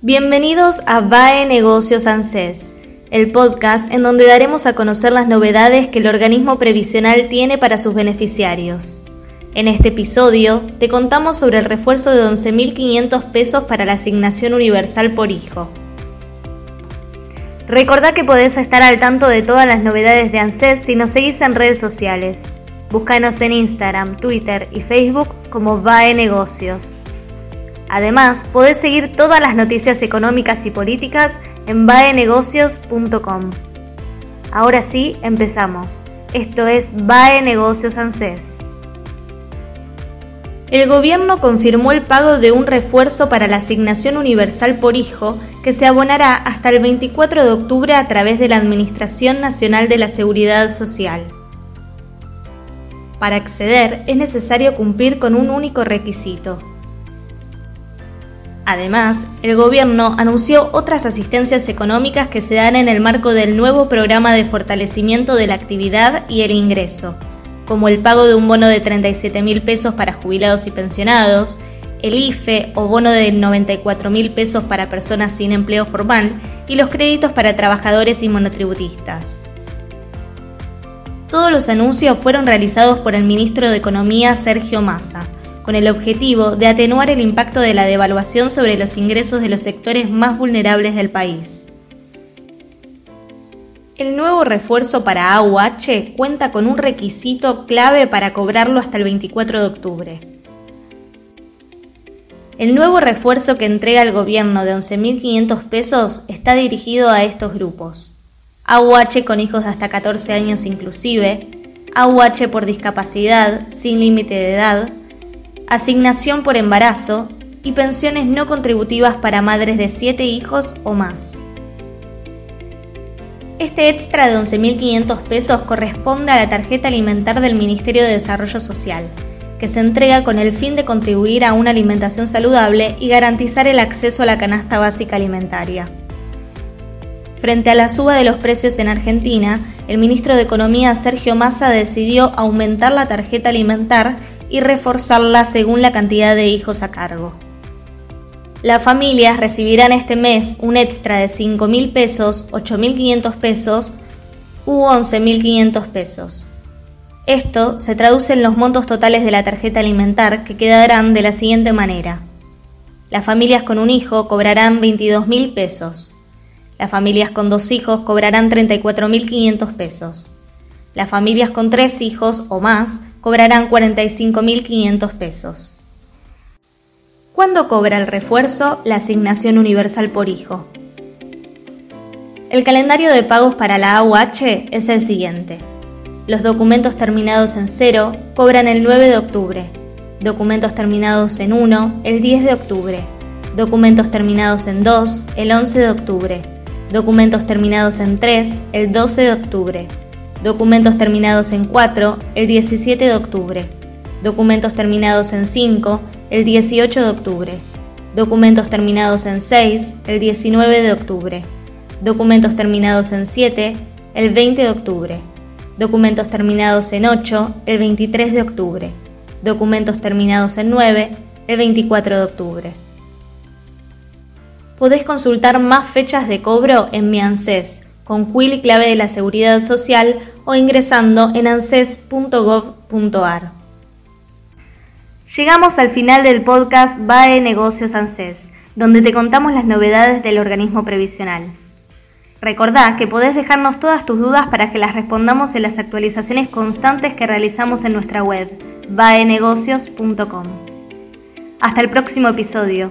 Bienvenidos a VAE Negocios ANSES el podcast en donde daremos a conocer las novedades que el organismo previsional tiene para sus beneficiarios. En este episodio te contamos sobre el refuerzo de 11.500 pesos para la asignación universal por hijo. Recordá que podés estar al tanto de todas las novedades de ANSES si nos seguís en redes sociales. Búscanos en Instagram, Twitter y Facebook como VAE Negocios. Además, podés seguir todas las noticias económicas y políticas en baenegocios.com. Ahora sí, empezamos. Esto es BAE Negocios ANSES. El gobierno confirmó el pago de un refuerzo para la asignación universal por hijo que se abonará hasta el 24 de octubre a través de la Administración Nacional de la Seguridad Social. Para acceder es necesario cumplir con un único requisito, Además, el gobierno anunció otras asistencias económicas que se dan en el marco del nuevo programa de fortalecimiento de la actividad y el ingreso, como el pago de un bono de 37 mil pesos para jubilados y pensionados, el IFE o bono de 94 mil pesos para personas sin empleo formal y los créditos para trabajadores y monotributistas. Todos los anuncios fueron realizados por el ministro de Economía Sergio Massa con el objetivo de atenuar el impacto de la devaluación sobre los ingresos de los sectores más vulnerables del país. El nuevo refuerzo para AUH cuenta con un requisito clave para cobrarlo hasta el 24 de octubre. El nuevo refuerzo que entrega el gobierno de 11.500 pesos está dirigido a estos grupos. AUH con hijos de hasta 14 años inclusive, AUH por discapacidad sin límite de edad, asignación por embarazo y pensiones no contributivas para madres de 7 hijos o más. Este extra de 11.500 pesos corresponde a la tarjeta alimentar del Ministerio de Desarrollo Social, que se entrega con el fin de contribuir a una alimentación saludable y garantizar el acceso a la canasta básica alimentaria. Frente a la suba de los precios en Argentina, el ministro de Economía Sergio Massa decidió aumentar la tarjeta alimentar y reforzarla según la cantidad de hijos a cargo. Las familias recibirán este mes un extra de 5.000 pesos, 8.500 pesos u 11.500 pesos. Esto se traduce en los montos totales de la tarjeta alimentar que quedarán de la siguiente manera. Las familias con un hijo cobrarán 22.000 pesos. Las familias con dos hijos cobrarán 34.500 pesos. Las familias con tres hijos o más cobrarán 45.500 pesos. ¿Cuándo cobra el refuerzo la asignación universal por hijo? El calendario de pagos para la AUH es el siguiente. Los documentos terminados en 0 cobran el 9 de octubre, documentos terminados en 1 el 10 de octubre, documentos terminados en 2 el 11 de octubre, documentos terminados en 3 el 12 de octubre, Documentos terminados en 4, el 17 de octubre. Documentos terminados en 5, el 18 de octubre. Documentos terminados en 6, el 19 de octubre. Documentos terminados en 7, el 20 de octubre. Documentos terminados en 8, el 23 de octubre. Documentos terminados en 9, el 24 de octubre. Podés consultar más fechas de cobro en mi ANSES con quill y clave de la Seguridad Social o ingresando en anses.gov.ar. Llegamos al final del podcast BAE Negocios ANSES, donde te contamos las novedades del organismo previsional. Recordá que podés dejarnos todas tus dudas para que las respondamos en las actualizaciones constantes que realizamos en nuestra web, baenegocios.com. Hasta el próximo episodio.